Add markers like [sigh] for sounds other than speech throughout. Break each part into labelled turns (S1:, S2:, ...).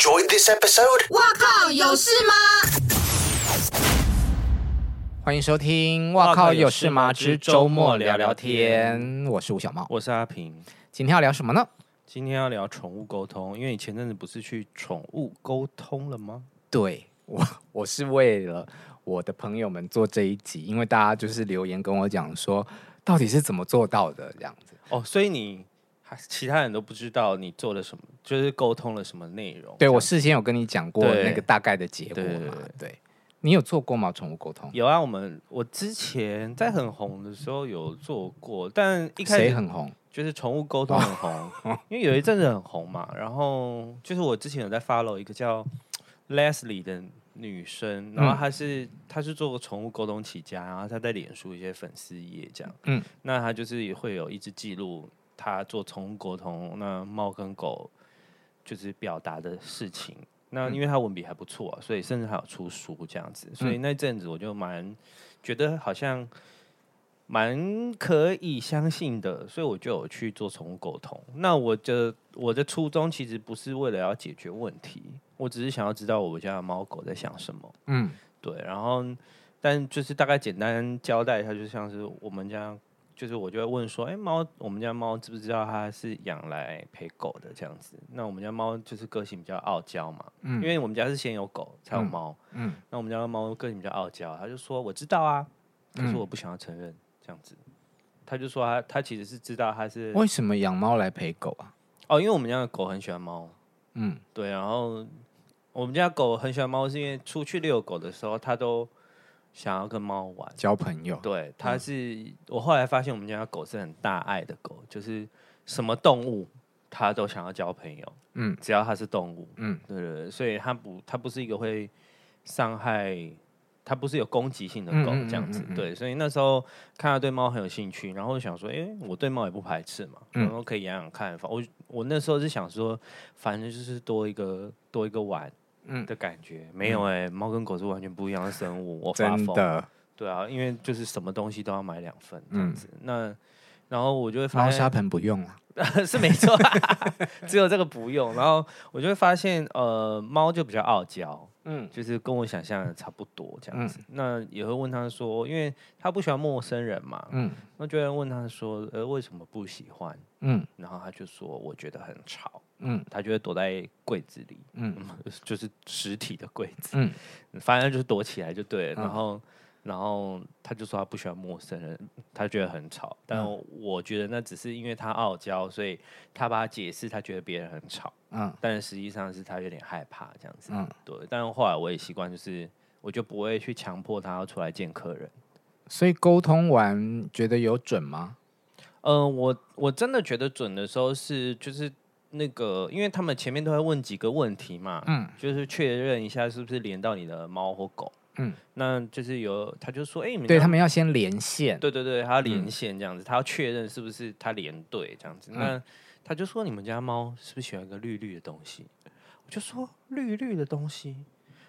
S1: enjoyed this episode?
S2: 哇靠，有事吗？
S3: 欢迎收听《哇靠有事吗之周末聊聊天》，我是吴小茂，
S4: 我是阿平。
S3: 今天要聊什么呢？
S4: 今天要聊宠物沟通，因为你前阵子不是去宠物沟通了吗？
S3: 对，我我是为了我的朋友们做这一集，因为大家就是留言跟我讲说，到底是怎么做到的这样子。
S4: 哦，所以你还其他人都不知道你做了什么，就是沟通了什么内容？
S3: 对，我事先有跟你讲过那个大概的结果嘛？对，你有做过吗？宠物沟通？
S4: 有啊，我们我之前在很红的时候有做过，但一开始
S3: 谁很红？
S4: 就是宠物沟通很红，因为有一阵子很红嘛。然后就是我之前有在 follow 一个叫 Leslie 的女生，然后她是她是做宠物沟通起家，然后她在脸书一些粉丝页这样。嗯，那她就是也会有一直记录她做宠物沟通，那猫跟狗就是表达的事情。那因为他文笔还不错啊，所以甚至还有出书这样子。所以那阵子我就蛮觉得好像。蛮可以相信的，所以我就有去做宠物沟通。那我的我的初衷其实不是为了要解决问题，我只是想要知道我们家的猫狗在想什么。嗯，对。然后，但就是大概简单交代一下，就像是我们家，就是我就会问说，哎，猫，我们家猫知不知道它是养来陪狗的这样子？那我们家猫就是个性比较傲娇嘛，嗯，因为我们家是先有狗才有猫，嗯，那我们家的猫个性比较傲娇，他就说我知道啊，可是我不想要承认。这样子，他就说他他其实是知道他是
S3: 为什么养猫来陪狗啊？
S4: 哦，因为我们家的狗很喜欢猫，嗯，对，然后我们家狗很喜欢猫，是因为出去遛狗的时候，它都想要跟猫玩
S3: 交朋友。
S4: 对，它是、嗯、我后来发现我们家的狗是很大爱的狗，就是什么动物它都想要交朋友，嗯，只要它是动物，嗯，对对对，所以它不它不是一个会伤害。它不是有攻击性的狗这样子，对，所以那时候看他对猫很有兴趣，然后就想说，哎、欸，我对猫也不排斥嘛，然后可以养养看。我我那时候是想说，反正就是多一个多一个玩的感觉，嗯、没有哎、欸，猫、嗯、跟狗是完全不一样的生物，我发疯，的。对啊，因为就是什么东西都要买两份这样子，嗯、那然后我就会发现
S3: 猫砂盆不用了。[laughs]
S4: 是没错，[laughs] 只有这个不用。然后我就会发现，呃，猫就比较傲娇，嗯，就是跟我想象的差不多这样子。嗯、那也会问他说，因为他不喜欢陌生人嘛，嗯，那就会问他说，呃，为什么不喜欢？嗯，然后他就说，我觉得很吵，嗯，他就会躲在柜子里，嗯，[laughs] 就是实体的柜子，嗯，反正就是躲起来就对了，然后。然后他就说他不喜欢陌生人，他觉得很吵。但我觉得那只是因为他傲娇，所以他把他解释，他觉得别人很吵。嗯，但实际上是他有点害怕这样子。嗯，对。但是后来我也习惯，就是我就不会去强迫他要出来见客人。
S3: 所以沟通完觉得有准吗？
S4: 嗯、呃，我我真的觉得准的时候是就是那个，因为他们前面都会问几个问题嘛，嗯，就是确认一下是不是连到你的猫或狗。嗯，那就是有，他就说，哎、欸，你们
S3: 对他们要先连线，
S4: 对对对，他要连线这样子，嗯、他要确认是不是他连对这样子。嗯、那他就说，你们家猫是不是喜欢一个绿绿的东西？我就说，绿绿的东西，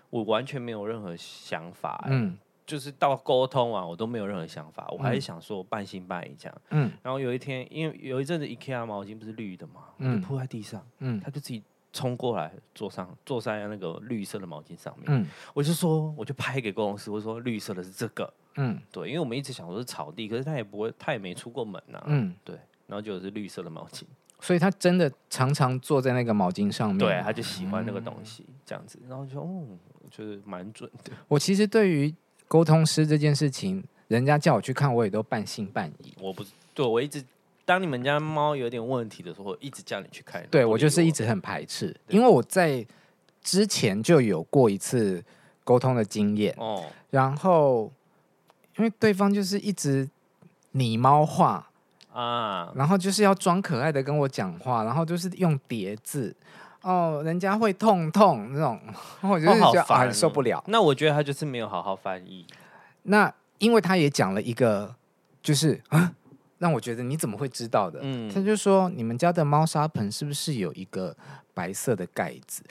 S4: 我完全没有任何想法。嗯，就是到沟通完，我都没有任何想法，我还是想说半信半疑这样。嗯，然后有一天，因为有一阵子 IKEA 毛巾不是绿的嘛，嗯，铺在地上，嗯，他就自己。冲过来坐上坐在那个绿色的毛巾上面，嗯，我就说，我就拍给公司，我说绿色的是这个，嗯，对，因为我们一直想说是草地，可是他也不会，他也没出过门呐、啊，嗯，对，然后就是绿色的毛巾，
S3: 所以他真的常常坐在那个毛巾上面，
S4: 对，他就喜欢那个东西，嗯、这样子，然后就哦，就是蛮准的。
S3: 我其实对于沟通师这件事情，人家叫我去看，我也都半信半疑，
S4: 我不对，我一直。当你们家猫有点问题的时候，一直叫你去看。
S3: 对，我就是一直很排斥，因为我在之前就有过一次沟通的经验。哦，然后因为对方就是一直拟猫化啊，然后就是要装可爱的跟我讲话，然后就是用叠字哦，人家会痛痛那种，[laughs] 我就是觉得、哦好烦啊、受不了。
S4: 那我觉得他就是没有好好翻译。
S3: 那因为他也讲了一个，就是啊。让我觉得你怎么会知道的？嗯，他就说你们家的猫砂盆是不是有一个白色的盖子？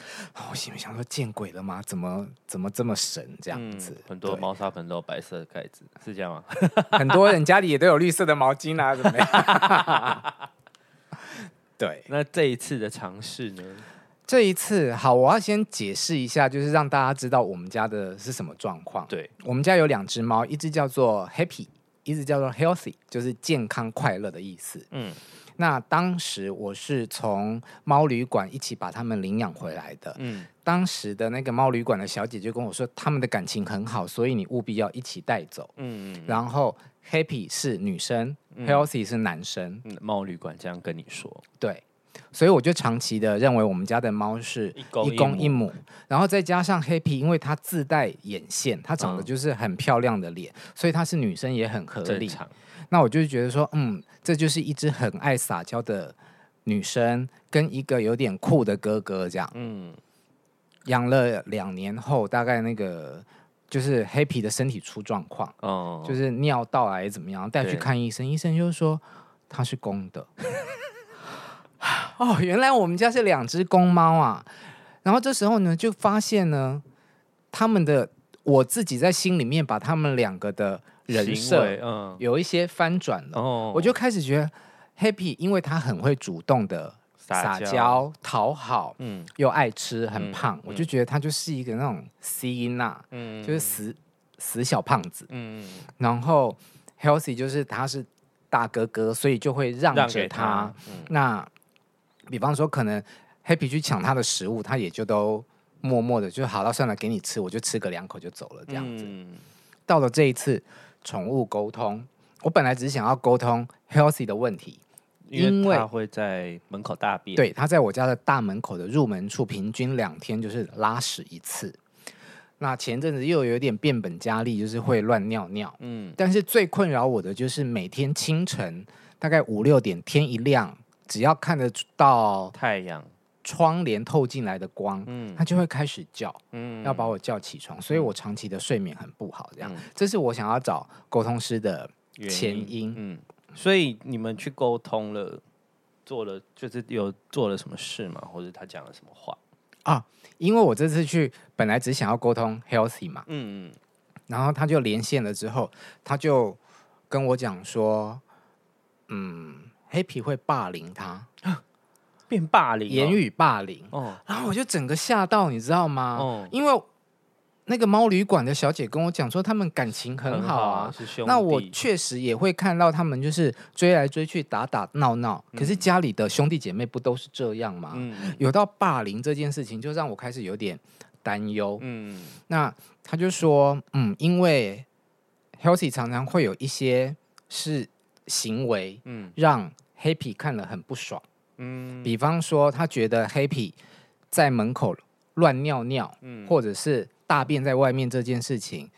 S3: 我心里想说见鬼了吗？怎么怎么这么神这样子？
S4: 嗯、很多猫砂盆都有白色的盖子，是这样吗？[laughs]
S3: 很多人家里也都有绿色的毛巾啊，怎么样？[laughs] 对，
S4: 那这一次的尝试呢？
S3: 这一次好，我要先解释一下，就是让大家知道我们家的是什么状况。
S4: 对，
S3: 我们家有两只猫，一只叫做 Happy，一直叫做 Healthy，就是健康快乐的意思。嗯。那当时我是从猫旅馆一起把他们领养回来的。嗯，当时的那个猫旅馆的小姐就跟我说，他们的感情很好，所以你务必要一起带走。嗯，嗯，然后 Happy 是女生，嗯，Healthy 是男生。
S4: 猫旅馆这样跟你说，
S3: 对，所以我就长期的认为我们家的猫是一公一母，然后再加上 Happy，因为它自带眼线，它长得就是很漂亮的脸，嗯，所以它是女生也很合理。那我就觉得说，嗯，这就是一只很爱撒娇的女生，跟一个有点酷的哥哥这样。嗯，养了两年后，大概那个就是黑皮的身体出状况，哦，就是尿道癌怎么样，带去看医生，医生就说他是公的。[laughs] 哦，原来我们家是两只公猫啊。然后这时候呢，就发现呢，他们的我自己在心里面把他们两个的。人设嗯，有一些翻转了，哦，我就开始觉得 Happy，因为他很会主动的撒娇。讨好，嗯，又爱吃，很胖，嗯，我就觉得他就是一个那种 C 娜，嗯，就是死死小胖子，嗯，然后 Healthy 就是他是大哥哥，所以就会让着他，他嗯，那比方说可能 Happy 去抢他的食物，他也就都默默的就好了，算了，给你吃，我就吃个两口就走了，这样子，嗯，到了这一次。宠物沟通，我本来只是想要沟通 Healthy 的问题，
S4: 因为他会在门口大便。
S3: 对，他在我家的大门口的入门处，平均两天就是拉屎一次。那前阵子又有点变本加厉，就是会乱尿尿。嗯，但是最困扰我的就是每天清晨大概五六点，天一亮，只要看得到
S4: 太阳。
S3: 窗帘透进来的光，嗯，它就会开始叫，嗯，要把我叫起床，所以我长期的睡眠很不好，这样，嗯，这是我想要找沟通师的前因，因，
S4: 嗯，所以你们去沟通了，做了，就是有做了什么事吗？或者他讲了什么话？
S3: 啊？因为我这次去本来只想要沟通 healthy 嘛，嗯嗯，然后他就连线了之后，他就跟我讲说，嗯，Happy 会霸凌他。[gasps]
S4: 变霸凌，
S3: 言语霸凌，哦，然后我就整个吓到，你知道吗？哦，因为那个猫旅馆的小姐跟我讲说，他们感情很好啊，那我确实也会看到他们就是追来追去，打打闹闹。可是家里的兄弟姐妹不都是这样吗？嗯，有到霸凌这件事情，就让我开始有点担忧。嗯，那他就说，嗯，因为 Healthy 常常会有一些是行为，嗯，让 Happy 看了很不爽。嗯，比方说，他觉得 Happy 在门口乱尿尿，嗯，或者是大便在外面这件事情，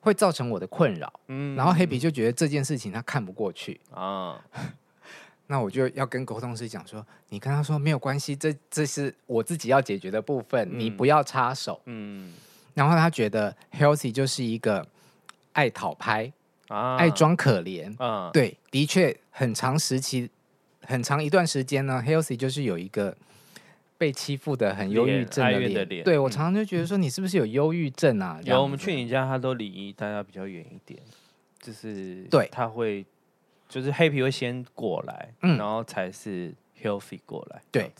S3: 会造成我的困扰。嗯，然后 Happy 就觉得这件事情他看不过去啊。[laughs] 那我就要跟沟通师讲说，你跟他说没有关系，这这是我自己要解决的部分，嗯，你不要插手。嗯，然后他觉得 Healthy 就是一个爱讨拍啊，爱装可怜啊。对，的确很长时期。很长一段时间呢，Healthy 就是有一个被欺负的很忧郁症的脸。的脸对，我常常就觉得说，你是不是有忧郁症啊？
S4: 有，我们去你家，他都离大家比较远一点，就是
S3: 对，
S4: 他会就是 Happy 会先过来，嗯，然后才是 Healthy 过来。
S3: 对，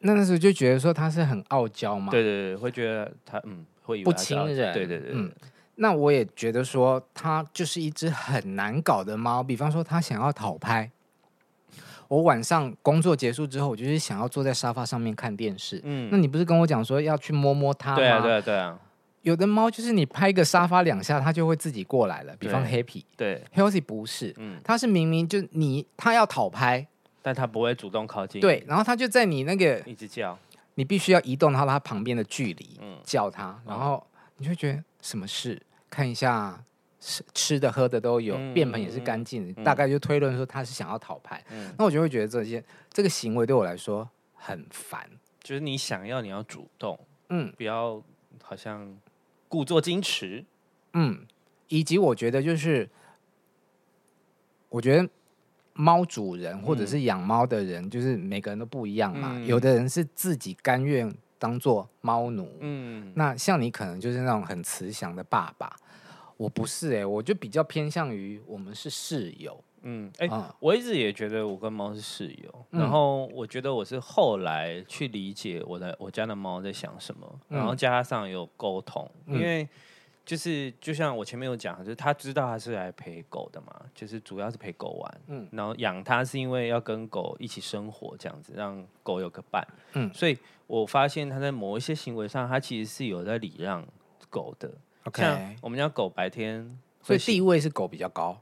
S3: 那那时候就觉得说他是很傲娇嘛，
S4: 对对对，会觉得他嗯会
S3: 不亲人，
S4: 对对对，嗯。
S3: 那我也觉得说它就是一只很难搞的猫，比方说它想要讨拍。我晚上工作结束之后，我就是想要坐在沙发上面看电视。嗯，那你不是跟我讲说要去摸摸它吗？
S4: 对啊，对啊，对啊。
S3: 有的猫就是你拍个沙发两下，它就会自己过来了。比方 Happy，
S4: 对
S3: ，Healthy 不是，嗯，它是明明就你它要讨拍，
S4: 但它不会主动靠近。
S3: 对，然后它就在你那个
S4: 一直叫，
S3: 你必须要移动到它旁边的距离，嗯，叫它，然后你就觉得什么事？看一下。吃吃的喝的都有，嗯、便盆也是干净的，嗯、大概就推论说他是想要讨牌。嗯、那我就会觉得这些这个行为对我来说很烦。
S4: 就是你想要，你要主动，嗯，不要好像故作矜持，
S3: 嗯，以及我觉得就是，我觉得猫主人或者是养猫的人，嗯、就是每个人都不一样嘛。嗯、有的人是自己甘愿当做猫奴，嗯，那像你可能就是那种很慈祥的爸爸。我不是哎、欸，我就比较偏向于我们是室友，
S4: 嗯，哎、欸，嗯、我一直也觉得我跟猫是室友，嗯、然后我觉得我是后来去理解我的我家的猫在想什么，嗯、然后加上有沟通，嗯、因为就是就像我前面有讲，就是他知道他是来陪狗的嘛，就是主要是陪狗玩，嗯，然后养它是因为要跟狗一起生活这样子，让狗有个伴，嗯，所以我发现他在某一些行为上，他其实是有在礼让狗的，OK，像我们家狗白天，
S3: 所以地位是狗比较高。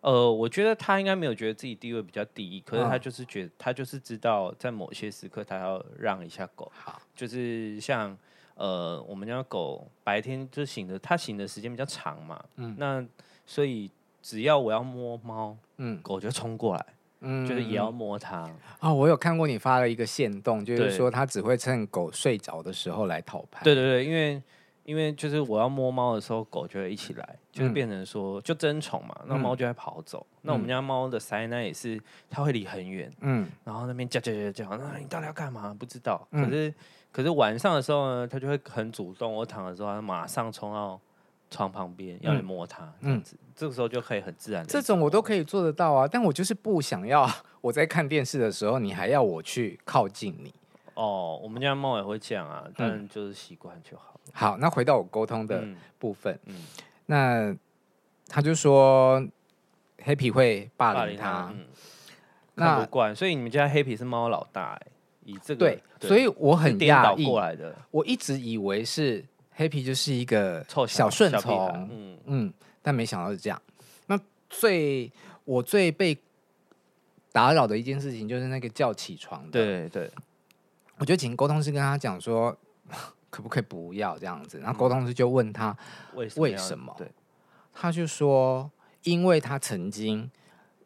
S4: 呃，我觉得他应该没有觉得自己地位比较低，可是他就是觉得他就是知道在某些时刻他要让一下狗。好，就是像呃，我们家狗白天就醒的，它醒的时间比较长嘛。嗯，那所以只要我要摸猫，嗯，狗就冲过来，嗯，就是也要摸它。啊、
S3: 哦，我有看过你发了一个线动，就是说它只会趁狗睡着的时候来讨拍。
S4: 对对对，因为。因为就是我要摸猫的时候，狗就会一起来，就是变成说就争宠嘛，那猫就会跑走。嗯、那我们家猫的塞呢也是，它会离很远，嗯，然后那边叫叫叫叫，那你到底要干嘛？不知道。可是、嗯、可是晚上的时候呢，它就会很主动。我躺的时候，它马上冲到床旁边要你摸它，这样子，嗯、这个时候就可以很自然。
S3: 这种我都可以做得到啊，但我就是不想要 [laughs] 我在看电视的时候，你还要我去靠近你。
S4: 哦，我们家猫也会这样啊，但就是习惯就好。
S3: 好，那回到我沟通的部分，嗯，嗯那他就说黑皮会霸凌他，
S4: 嗯、那不惯，所以你们家黑皮是猫老大哎，以这个
S3: 对，对所以我很讶异。过来的，我一直以为是黑皮就是一个小顺从，嗯。嗯，但没想到是这样。那最我最被打扰的一件事情就是那个叫起床的，
S4: 对对，
S3: 我就请沟通师跟他讲说。可不可以不要这样子？然后沟通师就问他为什么？对，他就说，因为他曾经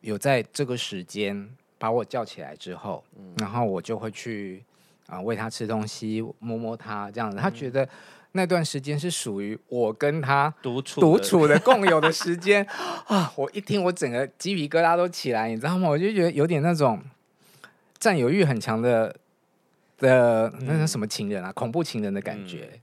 S3: 有在这个时间把我叫起来之后，嗯、然后我就会去啊喂他吃东西，摸摸他这样子。他觉得那段时间是属于我跟他独处独处的 [laughs] 共有的时间啊！我一听，我整个鸡皮疙瘩都起来，你知道吗？我就觉得有点那种占有欲很强的。的那是什么情人啊？嗯、恐怖情人的感觉。嗯、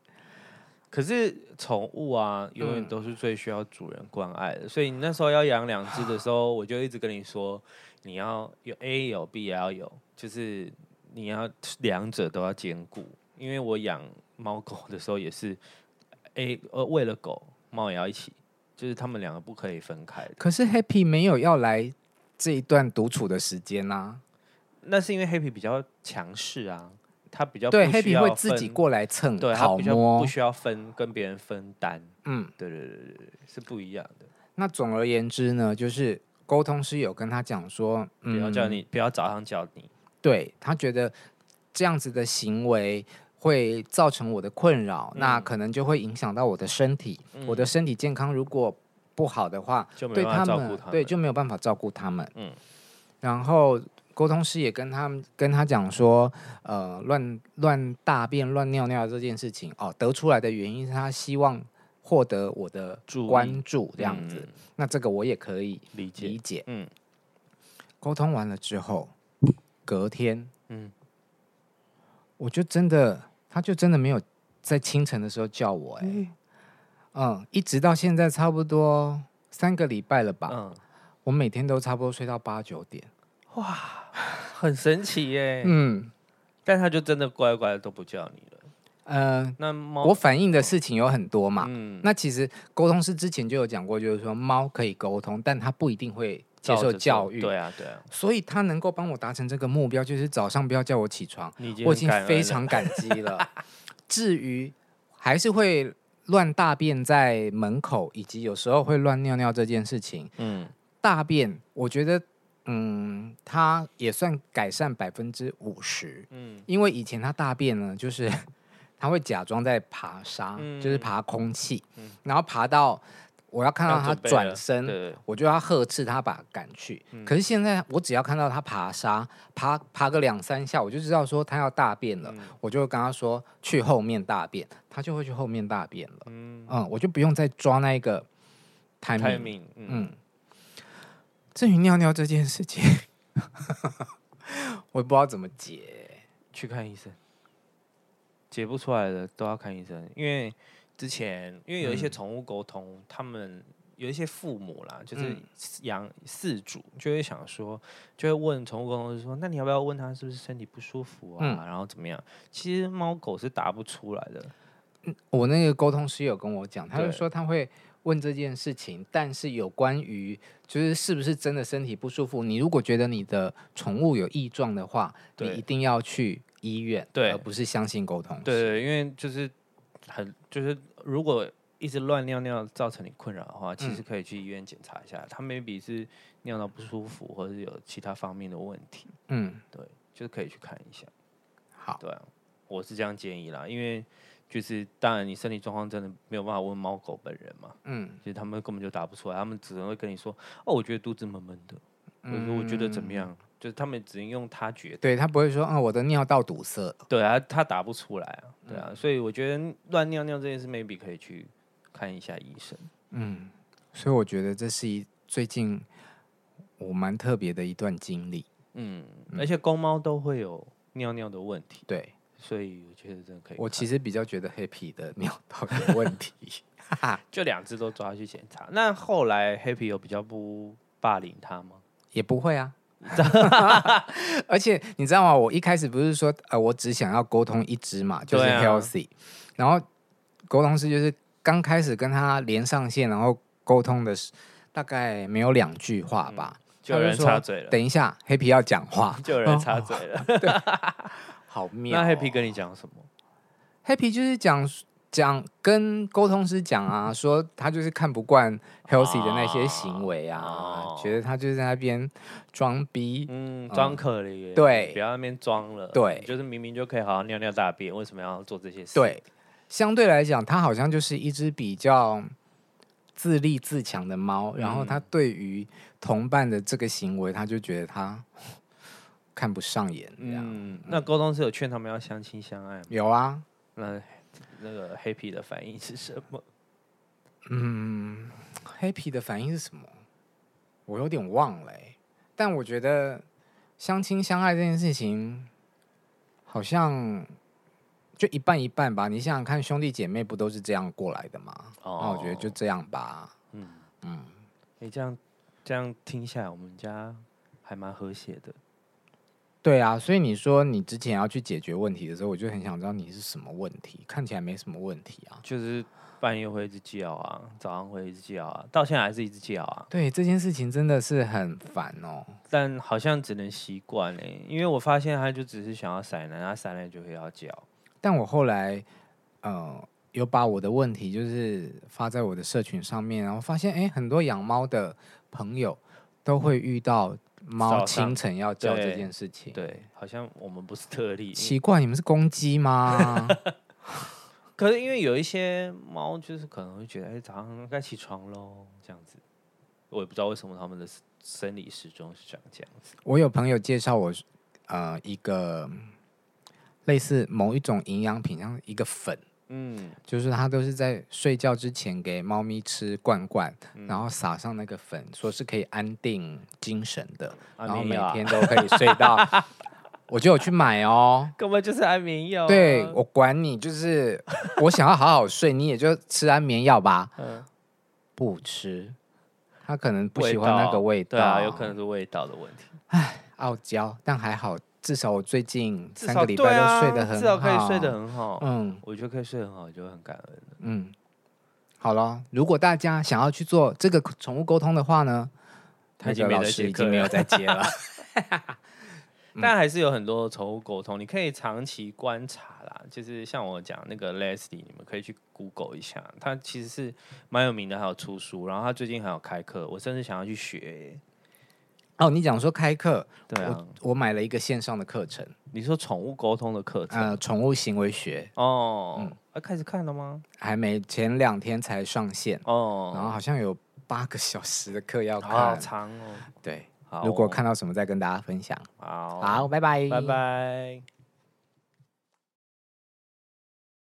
S4: 可是宠物啊，永远都是最需要主人关爱的。嗯、所以你那时候要养两只的时候，我就一直跟你说，你要有 A 有 B 也要有，就是你要两者都要兼顾。因为我养猫狗的时候也是 A 呃，为了狗猫也要一起，就是他们两个不可以分开。
S3: 可是 Happy 没有要来这一段独处的时间啊，
S4: 那是因为 Happy 比较强势啊。他比较
S3: 对黑皮会自己过来蹭，
S4: 对，他比较不需要分跟别人分担，嗯，对对对对，是不一样的。
S3: 那总而言之呢，就是沟通师有跟他讲说，嗯
S4: 不要叫你，不要早上叫你，
S3: 对，他觉得这样子的行为会造成我的困扰，那可能就会影响到我的身体，我的身体健康如果不好的话，对他们，对就没有办法照顾他们，嗯，然后。沟通师也跟他们跟他讲说，呃，乱乱大便、乱尿尿这件事情哦，得出来的原因是他希望获得我的关注，这样子。嗯、那这个我也可以理解。理解。嗯。沟通完了之后，隔天，嗯，我就真的，他就真的没有在清晨的时候叫我、欸，哎，嗯，嗯，一直到现在差不多三个礼拜了吧。嗯。我每天都差不多睡到八九点。
S4: 哇，很神奇耶！嗯，但他就真的乖乖的都不叫你了。
S3: 呃，那猫我反映的事情有很多嘛。嗯，那其实沟通师之前就有讲过，就是说猫可以沟通，但它不一定会接受教育。
S4: 对啊，对啊。
S3: 所以它能够帮我达成这个目标，就是早上不要叫我起床，已我已经非常感激了。[laughs] 至于还是会乱大便在门口，以及有时候会乱尿尿这件事情，嗯，大便我觉得。嗯，他也算改善百分之五十。嗯，因为以前他大便呢，就是 [laughs] 他会假装在爬沙，嗯、就是爬空气，嗯、然后爬到我要看到他转身，我就要呵斥他把赶去。嗯、可是现在我只要看到他爬沙，爬爬个两三下，我就知道说他要大便了，嗯、我就跟他说去后面大便，他就会去后面大便了。嗯，嗯，我就不用再抓那一个 timing。嗯。嗯至于尿尿这件事情，[laughs] 我也不知道怎么解，
S4: 去看医生。解不出来的都要看医生，因为之前因为有一些宠物沟通，嗯、他们有一些父母啦，就是养饲主就会想说，就会问宠物沟通师说，那你要不要问他是不是身体不舒服啊？嗯、然后怎么样？其实猫狗是答不出来的。
S3: 我那个沟通师有跟我讲，他就说他会问这件事情，但是有关于就是是不是真的身体不舒服，你如果觉得你的宠物有异状的话，你一定要去医院，对，而不是相信沟通师。
S4: 对，对，因为就是很就是如果。一直乱尿尿造成你困扰的话，其实可以去医院检查一下，他、嗯、maybe 是尿到不舒服，或者是有其他方面的问题。嗯，对，就是可以去看一下。
S3: 好，
S4: 对啊，我是这样建议啦，因为就是当然你身体状况真的没有办法问猫狗本人嘛。嗯，其实他们根本就答不出来，他们只能会跟你说：“哦，我觉得肚子闷闷的。”或者说我觉得怎么样？就是他们只能用他觉得，
S3: 对他不会说：“啊，我的尿道堵塞。”
S4: 对啊，他答不出来啊。对啊，所以我觉得乱尿尿这件事，maybe 可以去。看一下医生，
S3: 嗯，所以我觉得这是一最近我蛮特别的一段经历，
S4: 嗯，而且公猫都会有尿尿的问题，
S3: 对，
S4: 所以我觉得真的可以。
S3: 我其实比较觉得 Happy 的尿道有问题，[laughs]
S4: 就两只都抓去检查。那后来 Happy 有比较不霸凌他吗？
S3: 也不会啊，[laughs] 而且你知道吗？我一开始不是说呃，我只想要沟通一只嘛，就是 Healthy，啊，然后沟通师就是。刚开始跟他连上线，然后沟通的是大概没有两句话吧，
S4: 嗯、就有人插嘴了。
S3: 等一下，Happy 要讲话，[laughs]
S4: 就有人插嘴了。哦、
S3: 好妙、哦。
S4: 那 Happy 跟你讲什么
S3: ？Happy 就是讲讲跟沟通师讲啊，说他就是看不惯 Healthy 的那些行为啊，哦、觉得他就是在那边装逼，
S4: 嗯，装可怜、嗯，
S3: 对，
S4: 不要那边装了，
S3: 对，
S4: 就是明明就可以好好尿尿大便，为什么要做这些事？
S3: 对。相对来讲，他好像就是一只比较自立自强的猫。然后，他对于同伴的这个行为，他就觉得它看不上眼。嗯，
S4: 那沟通是有劝他们要相亲相爱吗？
S3: 有啊。
S4: 那那个 Happy 的反应是什么？
S3: 嗯，Happy 的反应是什么？我有点忘了。但我觉得相亲相爱这件事情，好像。就一半一半吧，你想想看，兄弟姐妹不都是这样过来的吗？哦，那我觉得就这样吧。嗯嗯，
S4: 你、嗯欸、这样这样听下来，我们家还蛮和谐的。
S3: 对啊，所以你说你之前要去解决问题的时候，我就很想知道你是什么问题。看起来没什么问题啊，
S4: 就是半夜会一直叫啊，早上会一直叫啊，到现在还是一直叫啊。
S3: 对，这件事情真的是很烦哦。
S4: 但好像只能习惯哎，因为我发现他就只是想要撒奶，他撒奶就会要叫。
S3: 但我后来，呃，有把我的问题就是发在我的社群上面，然后发现，哎，很多养猫的朋友都会遇到猫清晨要叫这件事情。
S4: 对，对，好像我们不是特例。
S3: 奇怪，你们是公鸡吗？[laughs]
S4: 可是因为有一些猫，就是可能会觉得，哎，早上该起床喽，这样子。我也不知道为什么他们的生理时钟是长这样子。
S3: 我有朋友介绍我，呃，一个。类似某一种营养品，像一个粉，嗯，就是他都是在睡觉之前给猫咪吃罐罐，嗯、然后撒上那个粉，说是可以安定精神的，啊、然后每天都可以睡到。[laughs] 我就有去买哦，
S4: 根本就是安眠药、啊。
S3: 对，我管你，就是我想要好好睡，你也就吃安眠药吧。嗯，不吃，他可能不喜欢那个味道，
S4: 对啊，有可能是味道的问题。
S3: 唉，傲娇，但还好。至少我最近三个礼拜都睡得很好，
S4: 至少可以睡得很好。嗯，我觉得可以睡很好，就很感恩。
S3: 嗯，好了，如果大家想要去做这个宠物沟通的话呢，他已经老师已经没有在接了。[laughs]
S4: 但还是有很多宠物沟通，你可以长期观察啦。就是像我讲那个 Leslie，你们可以去 Google 一下，他其实是蛮有名的，还有出书，然后他最近还有开课，我甚至想要去学。
S3: 哦，你讲说开课，
S4: 对啊，
S3: 我，我买了一个线上的课程。
S4: 你说宠物沟通的课程？
S3: 呃，宠物行为学。
S4: 哦，嗯，啊，开始看了吗？
S3: 还没，前两天才上线。哦，然后好像有八个小时的课要看，
S4: 好长哦。
S3: 对，哦，如果看到什么再跟大家分享。
S4: 好，
S3: 好，拜拜，
S4: 拜拜。